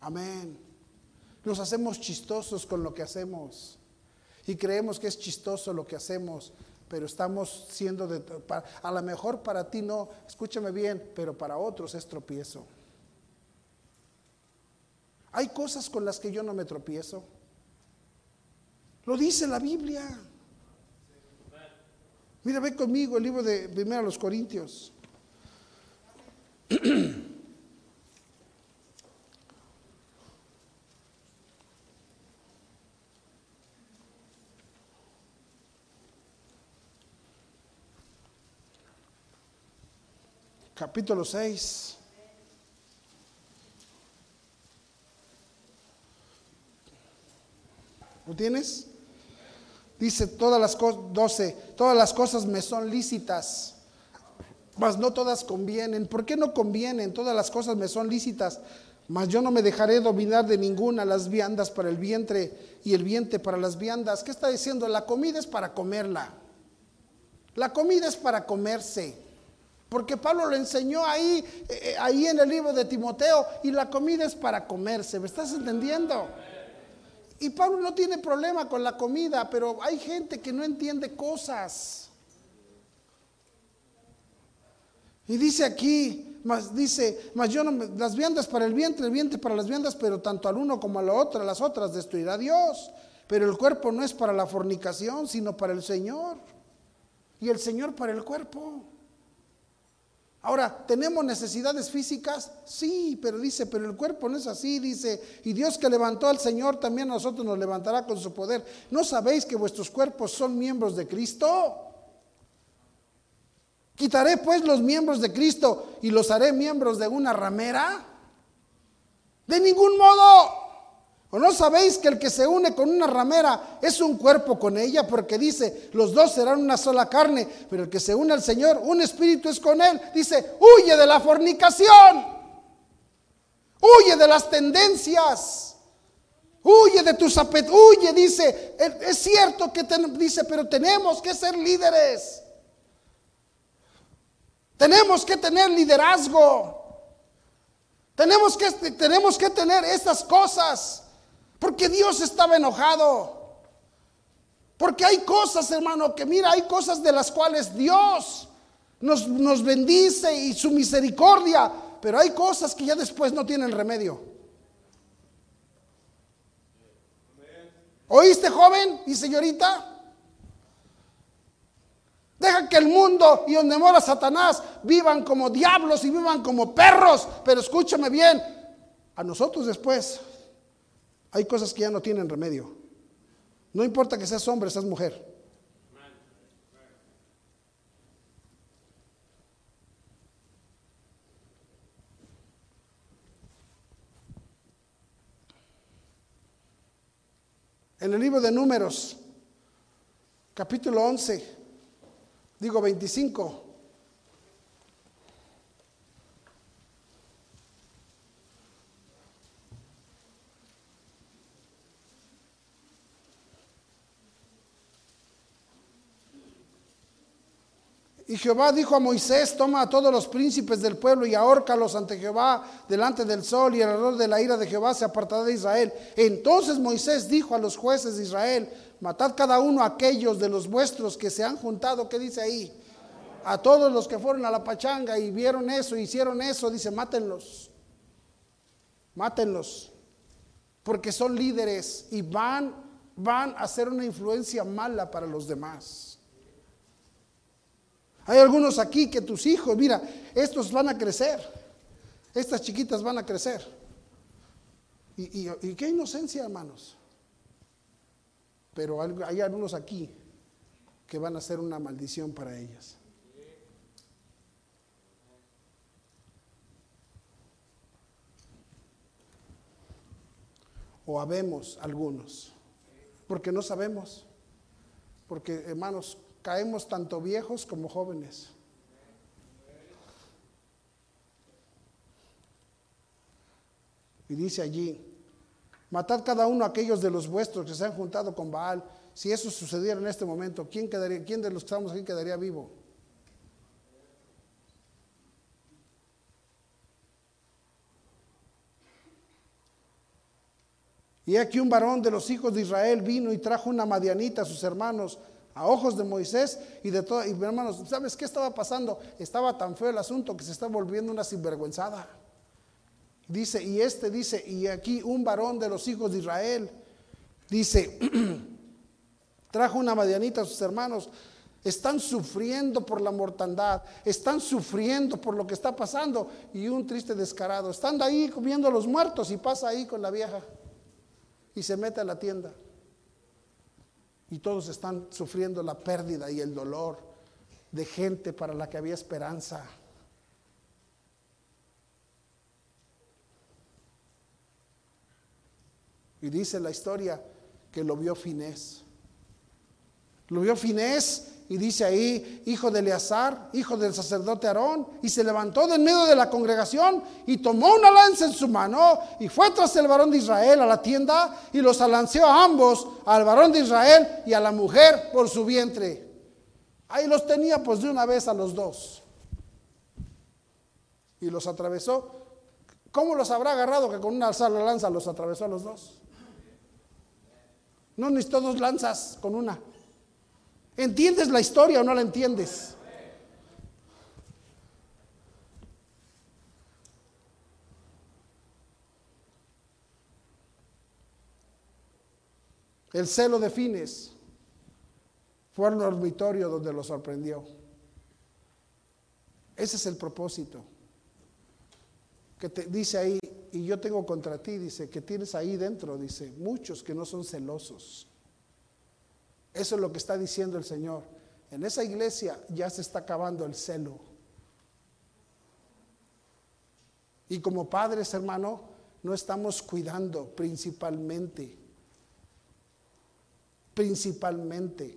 S1: Amén. Nos hacemos chistosos con lo que hacemos. Y creemos que es chistoso lo que hacemos, pero estamos siendo de... A lo mejor para ti no, escúchame bien, pero para otros es tropiezo. Hay cosas con las que yo no me tropiezo. Lo dice la Biblia. Mira, ve conmigo el libro de Primero a los Corintios. capítulo 6. ¿Lo tienes? Dice todas las cosas, 12, todas las cosas me son lícitas, mas no todas convienen. ¿Por qué no convienen? Todas las cosas me son lícitas, mas yo no me dejaré dominar de ninguna, las viandas para el vientre y el vientre para las viandas. ¿Qué está diciendo? La comida es para comerla. La comida es para comerse. Porque Pablo lo enseñó ahí, eh, ahí en el libro de Timoteo, y la comida es para comerse. ¿Me estás entendiendo? Y Pablo no tiene problema con la comida, pero hay gente que no entiende cosas. Y dice aquí, más dice, más yo no las viandas para el vientre, el vientre para las viandas, pero tanto al uno como a la otra, las otras destruirá Dios. Pero el cuerpo no es para la fornicación, sino para el Señor. Y el Señor para el cuerpo. Ahora, ¿tenemos necesidades físicas? Sí, pero dice, pero el cuerpo no es así, dice, y Dios que levantó al Señor también a nosotros nos levantará con su poder. ¿No sabéis que vuestros cuerpos son miembros de Cristo? ¿Quitaré pues los miembros de Cristo y los haré miembros de una ramera? De ningún modo. ¿O no sabéis que el que se une con una ramera es un cuerpo con ella? Porque dice, los dos serán una sola carne, pero el que se une al Señor, un espíritu es con él. Dice, huye de la fornicación, huye de las tendencias, huye de tus apetencias, huye, dice, es cierto que dice, pero tenemos que ser líderes. Tenemos que tener liderazgo. Tenemos que, tenemos que tener estas cosas. Porque Dios estaba enojado. Porque hay cosas, hermano, que mira, hay cosas de las cuales Dios nos, nos bendice y su misericordia, pero hay cosas que ya después no tienen remedio. ¿Oíste, joven y señorita? Deja que el mundo y donde mora Satanás vivan como diablos y vivan como perros. Pero escúchame bien, a nosotros después hay cosas que ya no tienen remedio. No importa que seas hombre, seas mujer. En el libro de números, capítulo 11, digo 25, Y Jehová dijo a Moisés, toma a todos los príncipes del pueblo y ahórcalos ante Jehová delante del sol y el error de la ira de Jehová se apartará de Israel. Entonces Moisés dijo a los jueces de Israel, matad cada uno a aquellos de los vuestros que se han juntado, ¿qué dice ahí? A todos los que fueron a la pachanga y vieron eso, hicieron eso, dice, mátenlos, mátenlos, porque son líderes y van, van a ser una influencia mala para los demás. Hay algunos aquí que tus hijos, mira, estos van a crecer. Estas chiquitas van a crecer. Y, qué inocencia, hermanos. Pero hay algunos aquí que van a ser una maldición para ellas. O habemos algunos, porque no sabemos. Porque, hermanos, caemos tanto viejos como jóvenes. Y dice allí, matad cada uno aquellos de los vuestros que se han juntado con Baal. Si eso sucediera en este momento, ¿quién, quedaría, quién de los que estamos aquí quedaría vivo? Y aquí un varón de los hijos de Israel vino y trajo una madianita a sus hermanos a ojos de Moisés y de todo. Y hermanos, ¿sabes qué estaba pasando? Estaba tan feo el asunto que se está volviendo una sinvergüenzada. Dice, y este dice, y aquí un varón de los hijos de Israel, dice, trajo una madianita a sus hermanos, están sufriendo por la mortandad, están sufriendo por lo que está pasando, y un triste descarado, estando ahí comiendo los muertos y pasa ahí con la vieja y se mete a la tienda. Y todos están sufriendo la pérdida y el dolor de gente para la que había esperanza. Y dice la historia que lo vio Finés. Lo vio Finés y dice ahí, hijo de Eleazar, hijo del sacerdote Aarón, y se levantó de en medio de la congregación y tomó una lanza en su mano y fue tras el varón de Israel a la tienda y los alanceó a ambos, al varón de Israel y a la mujer por su vientre. Ahí los tenía pues de una vez a los dos. Y los atravesó. ¿Cómo los habrá agarrado que con una sola lanza los atravesó a los dos? No necesito dos lanzas con una. ¿Entiendes la historia o no la entiendes? El celo de Fines fue al dormitorio donde lo sorprendió. Ese es el propósito. Que te dice ahí, y yo tengo contra ti, dice, que tienes ahí dentro, dice, muchos que no son celosos. Eso es lo que está diciendo el Señor. En esa iglesia ya se está acabando el celo. Y como padres, hermano, no estamos cuidando principalmente, principalmente,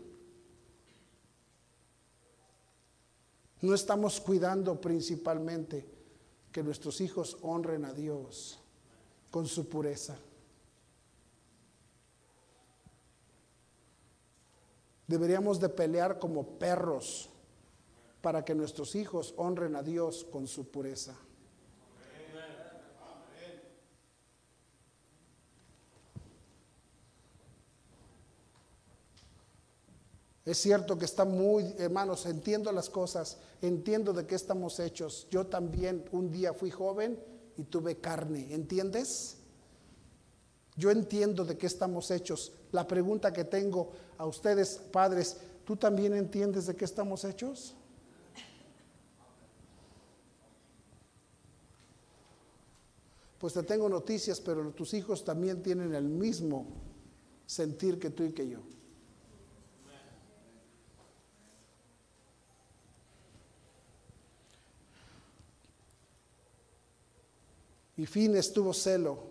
S1: no estamos cuidando principalmente que nuestros hijos honren a Dios con su pureza. Deberíamos de pelear como perros para que nuestros hijos honren a Dios con su pureza. Es cierto que está muy, hermanos, entiendo las cosas, entiendo de qué estamos hechos. Yo también un día fui joven y tuve carne, ¿entiendes? Yo entiendo de qué estamos hechos. La pregunta que tengo a ustedes, padres, ¿tú también entiendes de qué estamos hechos? Pues te tengo noticias, pero tus hijos también tienen el mismo sentir que tú y que yo. Y fin estuvo celo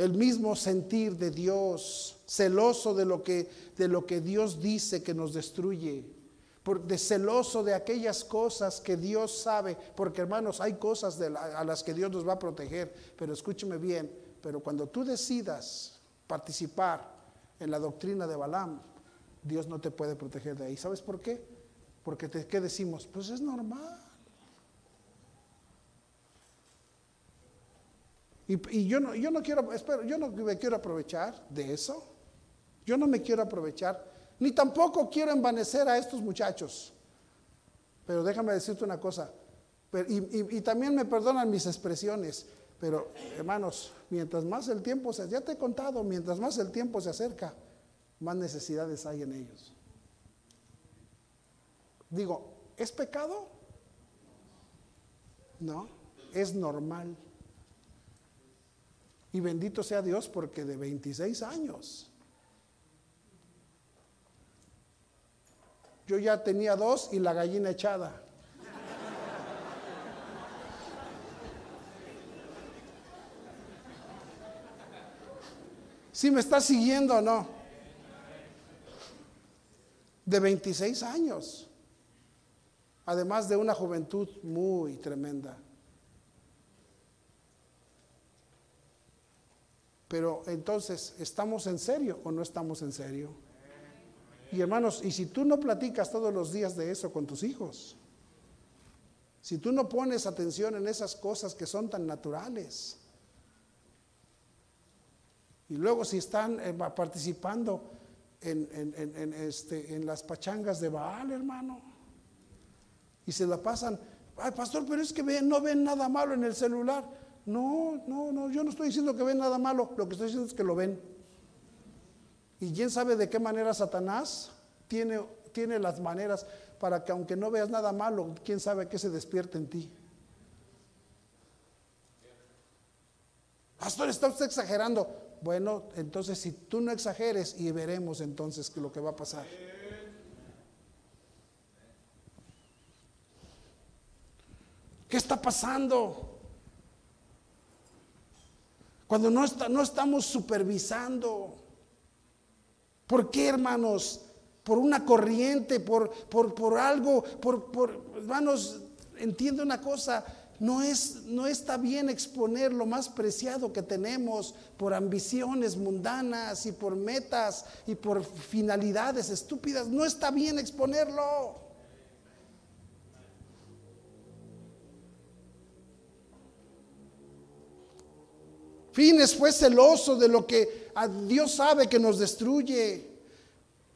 S1: el mismo sentir de Dios, celoso de lo que, de lo que Dios dice que nos destruye, por, de celoso de aquellas cosas que Dios sabe, porque hermanos, hay cosas a las que Dios nos va a proteger, pero escúcheme bien, pero cuando tú decidas participar en la doctrina de Balaam, Dios no te puede proteger de ahí. ¿Sabes por qué? Porque te, ¿qué decimos? Pues es normal. Y, yo, no, quiero, espero, yo no me quiero aprovechar de eso. Yo no me quiero aprovechar, ni tampoco quiero envanecer a estos muchachos. Pero déjame decirte una cosa, y, y, también me perdonan mis expresiones, pero hermanos, mientras más el tiempo se, ya te he contado, mientras más el tiempo se acerca, más necesidades hay en ellos. Digo, ¿es pecado? No, es normal. Y bendito sea Dios porque de 26 años. Yo ya tenía dos y la gallina echada. ¿Sí me está siguiendo o no? De 26 años. Además de una juventud muy tremenda. Pero entonces, ¿estamos en serio o no estamos en serio? Y hermanos, y si tú no platicas todos los días de eso con tus hijos, si tú no pones atención en esas cosas que son tan naturales, y luego si están eh, participando en, este, en las pachangas de Baal, hermano, y se la pasan, ay pastor, pero es que no ven nada malo en el celular. No, no, no, yo no estoy diciendo que ven nada malo, lo que estoy diciendo es que lo ven. Y quién sabe de qué manera Satanás tiene, tiene las maneras para que aunque no veas nada malo, quién sabe qué se despierte en ti. Pastor, está usted exagerando. Bueno, entonces si tú no exageres y veremos entonces lo que va a pasar. ¿Qué está pasando? Cuando no, no estamos supervisando. ¿Por qué, hermanos? Por una corriente, por, por, por algo, por, por, hermanos, entiende una cosa, no, es, no está bien exponer lo más preciado que tenemos por ambiciones mundanas y por metas y por finalidades estúpidas. No está bien exponerlo. Fines fue celoso de lo que Dios sabe que nos destruye.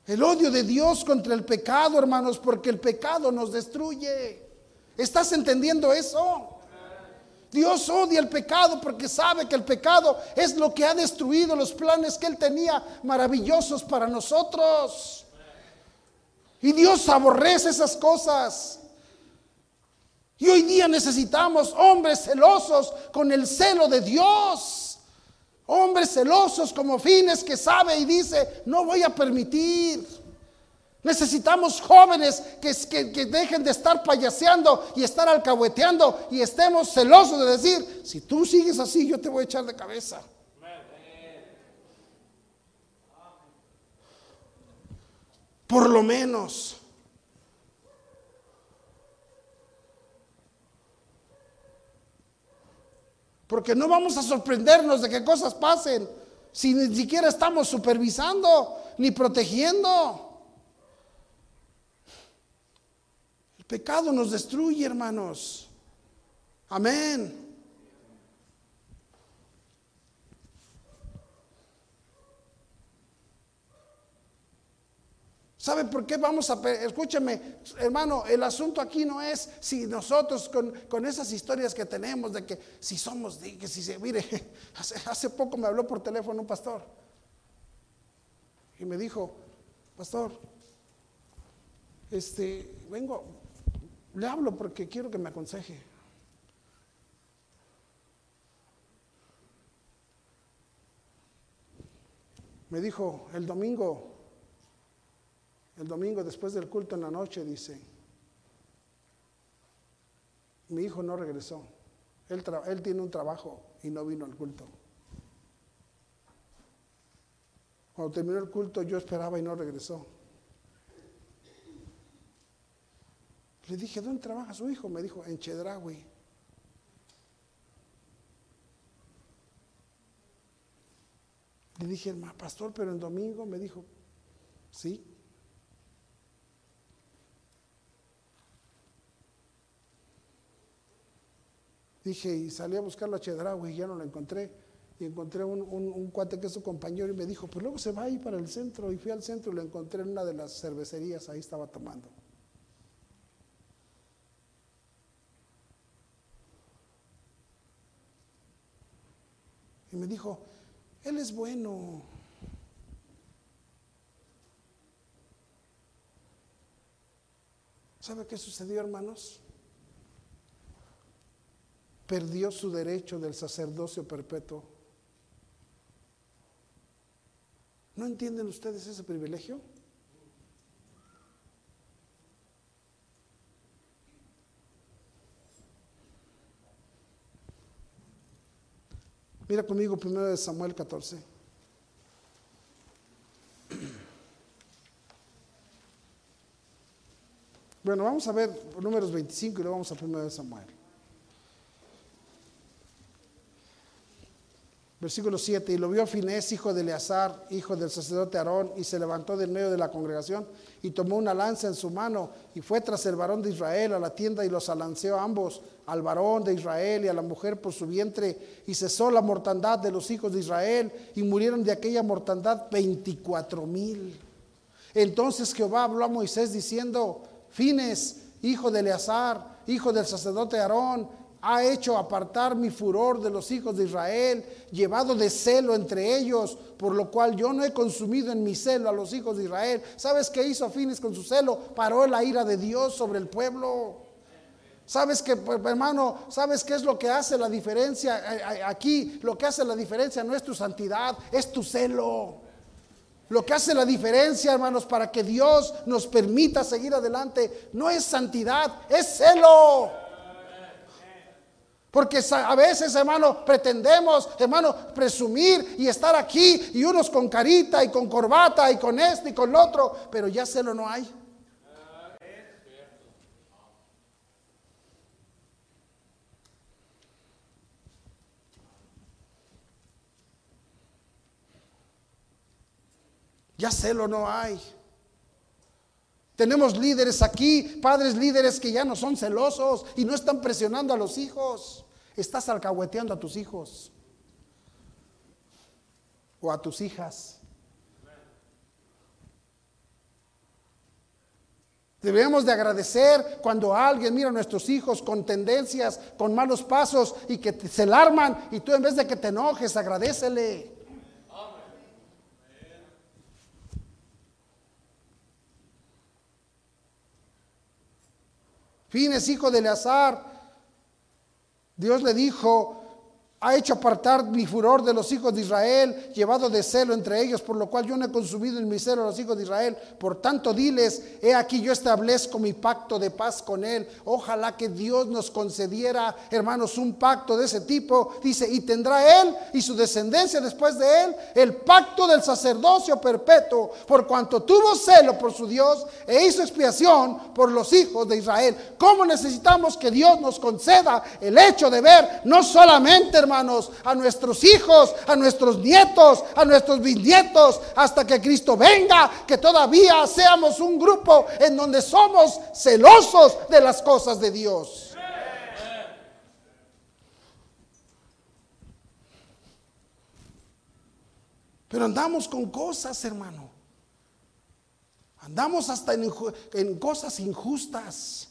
S1: El odio de Dios contra el pecado, hermanos, porque el pecado nos destruye. ¿Estás entendiendo eso? Dios odia el pecado porque sabe que el pecado es lo que ha destruido los planes que Él tenía maravillosos para nosotros. Y Dios aborrece esas cosas. Y hoy día necesitamos hombres celosos con el celo de Dios. Hombres celosos como fines que sabe y dice, no voy a permitir. Necesitamos jóvenes que, que, dejen de estar payaseando y estar alcahueteando y estemos celosos de decir, si tú sigues así, yo te voy a echar de cabeza. Por lo menos. Porque no vamos a sorprendernos de que cosas pasen si ni siquiera estamos supervisando ni protegiendo. pecado nos destruye, hermanos. Amén. ¿Sabe por qué vamos a... Escúcheme, hermano, el asunto aquí no es si nosotros con, esas historias que tenemos de que si somos, que si se... Mire, hace, hace poco me habló por teléfono un pastor y me dijo, pastor, este, vengo, le hablo porque quiero que me aconseje. Me dijo el domingo, el domingo después del culto en la noche, dice, mi hijo no regresó. Él, tiene un trabajo y no vino al culto. Cuando terminó el culto yo esperaba y no regresó. Le dije, ¿dónde trabaja su hijo? Me dijo, en Chedraui. Le dije, pastor, pero en domingo me dijo, sí. Dije, y salí a buscarlo a Chedraui y ya no lo encontré. Y encontré un, un, cuate que es su compañero y me dijo, pues luego se va ahí para el centro. Y fui al centro y lo encontré en una de las cervecerías, ahí estaba tomando. Y me dijo, Él es bueno. ¿Sabe qué sucedió, hermanos? Perdió su derecho del sacerdocio perpetuo. ¿No entienden ustedes ese privilegio? Mira conmigo primero de Samuel 14. Bueno, vamos a ver números 25 y luego vamos a primero de Samuel. Versículo 7, y lo vio Finés, hijo de Eleazar, hijo del sacerdote Aarón, y se levantó del medio de la congregación y tomó una lanza en su mano y fue tras el varón de Israel a la tienda y los alanceó ambos, al varón de Israel y a la mujer por su vientre, y cesó la mortandad de los hijos de Israel y murieron de aquella mortandad veinticuatro mil. Entonces Jehová habló a Moisés diciendo, Fines, hijo de Eleazar, hijo del sacerdote Aarón, ha hecho apartar mi furor de los hijos de Israel, llevado de celo entre ellos, por lo cual yo no he consumido en mi celo a los hijos de Israel. ¿Sabes qué hizo Fines con su celo? Paró la ira de Dios sobre el pueblo. ¿Sabes que, pues, hermano, sabes qué es lo que hace la diferencia? Aquí lo que hace la diferencia no es tu santidad, es tu celo. Lo que hace la diferencia, hermanos, para que Dios nos permita seguir adelante, no es santidad, es celo. Porque a veces, hermano, pretendemos, hermano, presumir y estar aquí y unos con carita y con corbata y con esto y con lo otro, pero ya celo no hay. Ya celo no hay. Tenemos líderes aquí, padres líderes que ya no son celosos y no están presionando a los hijos. Estás alcahueteando a tus hijos o a tus hijas. Debemos de agradecer cuando alguien mira a nuestros hijos con tendencias, con malos pasos y que se alarman y tú en vez de que te enojes, agradecele. Fines, hijo de Eleazar, Dios le dijo, ha hecho apartar mi furor de los hijos de Israel, llevado de celo entre ellos, por lo cual yo no he consumido en mi celo a los hijos de Israel. Por tanto, diles, he aquí yo establezco mi pacto de paz con él. Ojalá que Dios nos concediera, hermanos, un pacto de ese tipo. Dice, y tendrá él y su descendencia después de él el pacto del sacerdocio perpetuo, por cuanto tuvo celo por su Dios e hizo expiación por los hijos de Israel. ¿Cómo necesitamos que Dios nos conceda el hecho de ver no solamente, hermanos, a nuestros hijos, a nuestros nietos, a nuestros bisnietos, hasta que Cristo venga, que todavía seamos un grupo en donde somos celosos de las cosas de Dios. Pero andamos con cosas, hermano. Andamos hasta en, cosas injustas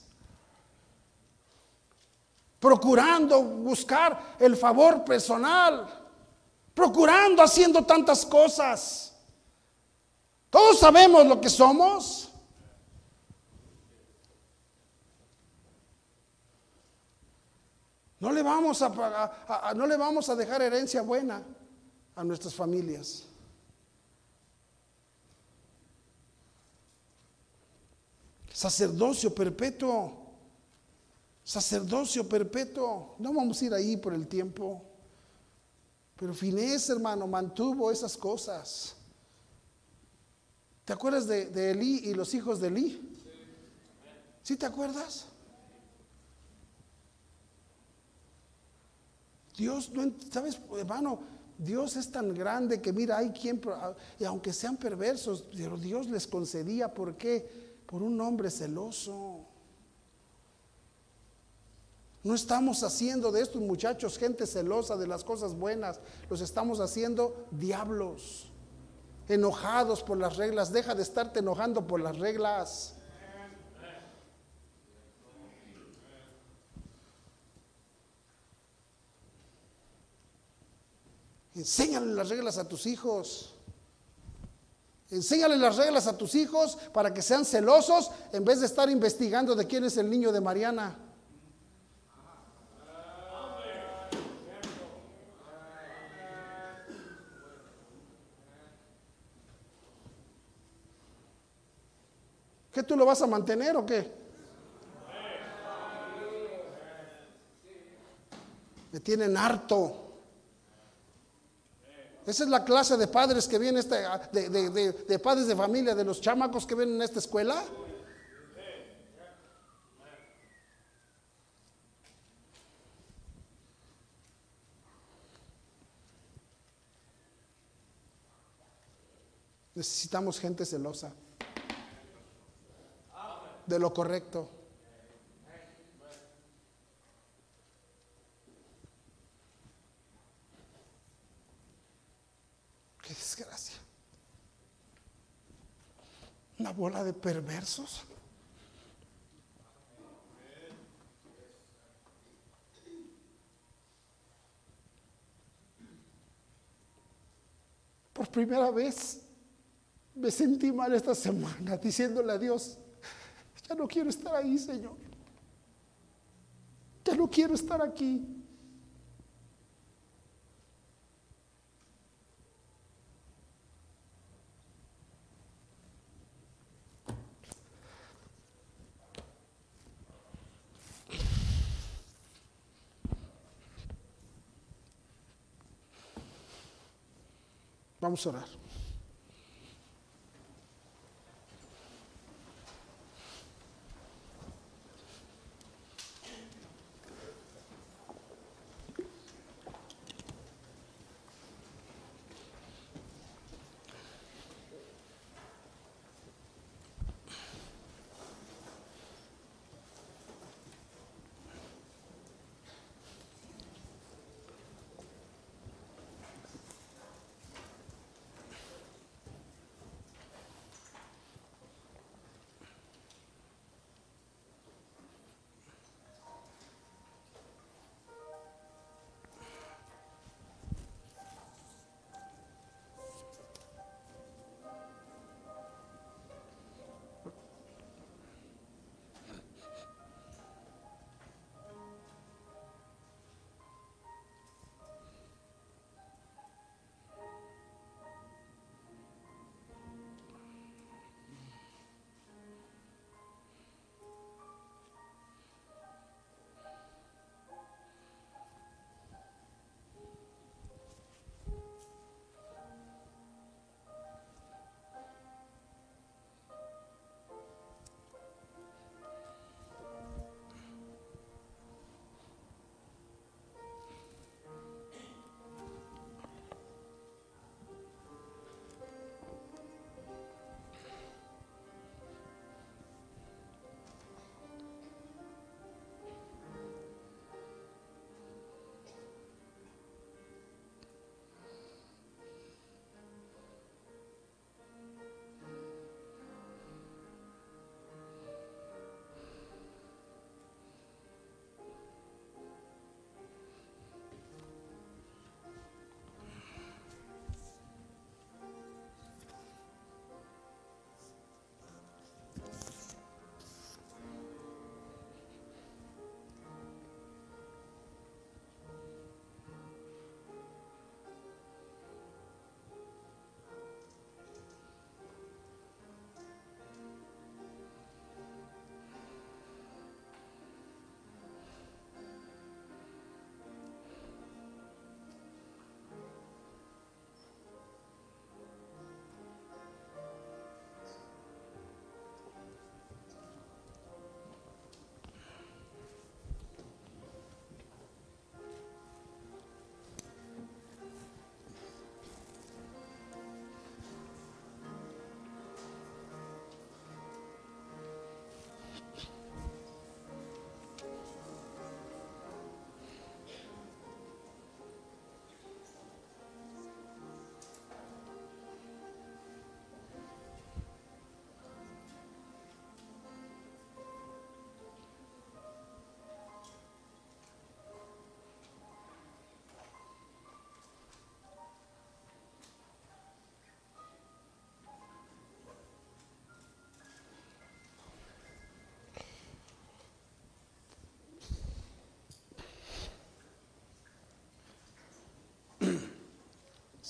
S1: procurando buscar el favor personal, procurando haciendo tantas cosas. Todos sabemos lo que somos. No le vamos a, no le vamos a dejar herencia buena a nuestras familias. Sacerdocio perpetuo. Sacerdocio perpetuo. No vamos a ir ahí por el tiempo. Pero Finés, hermano, mantuvo esas cosas. ¿Te acuerdas de, de Elí y los hijos de Elí? ¿Sí te acuerdas? Dios, no, ¿sabes, hermano? Dios es tan grande que mira, hay quien, y aunque sean perversos, pero Dios les concedía, ¿por qué? Por un hombre celoso. No estamos haciendo de estos muchachos gente celosa de las cosas buenas, los estamos haciendo diablos, enojados por las reglas. Deja de estarte enojando por las reglas. Enséñale las reglas a tus hijos. Enséñale las reglas a tus hijos para que sean celosos en vez de estar investigando de quién es el niño de Mariana. Lo vas a mantener o qué? Me tienen harto. Esa es la clase de padres que viene, este, de, de, de, padres de familia, de los chamacos que vienen en esta escuela. Necesitamos gente celosa de lo correcto. Qué desgracia. Una bola de perversos. Por primera vez me sentí mal esta semana diciéndole a Dios, ya no quiero estar ahí, Señor. Ya no quiero estar aquí. Vamos a orar.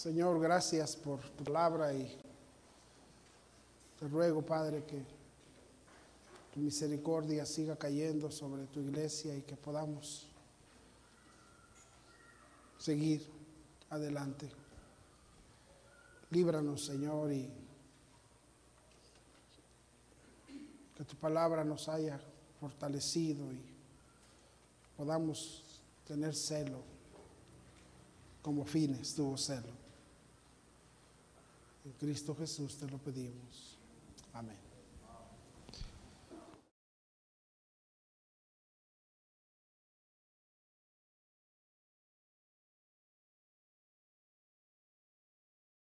S1: Señor, gracias por tu palabra y te ruego, Padre, que tu misericordia siga cayendo sobre tu iglesia y que podamos seguir adelante. Líbranos, Señor, y que tu palabra nos haya fortalecido y podamos tener celo como fines tuvo celo. En Cristo Jesús te lo pedimos. Amén.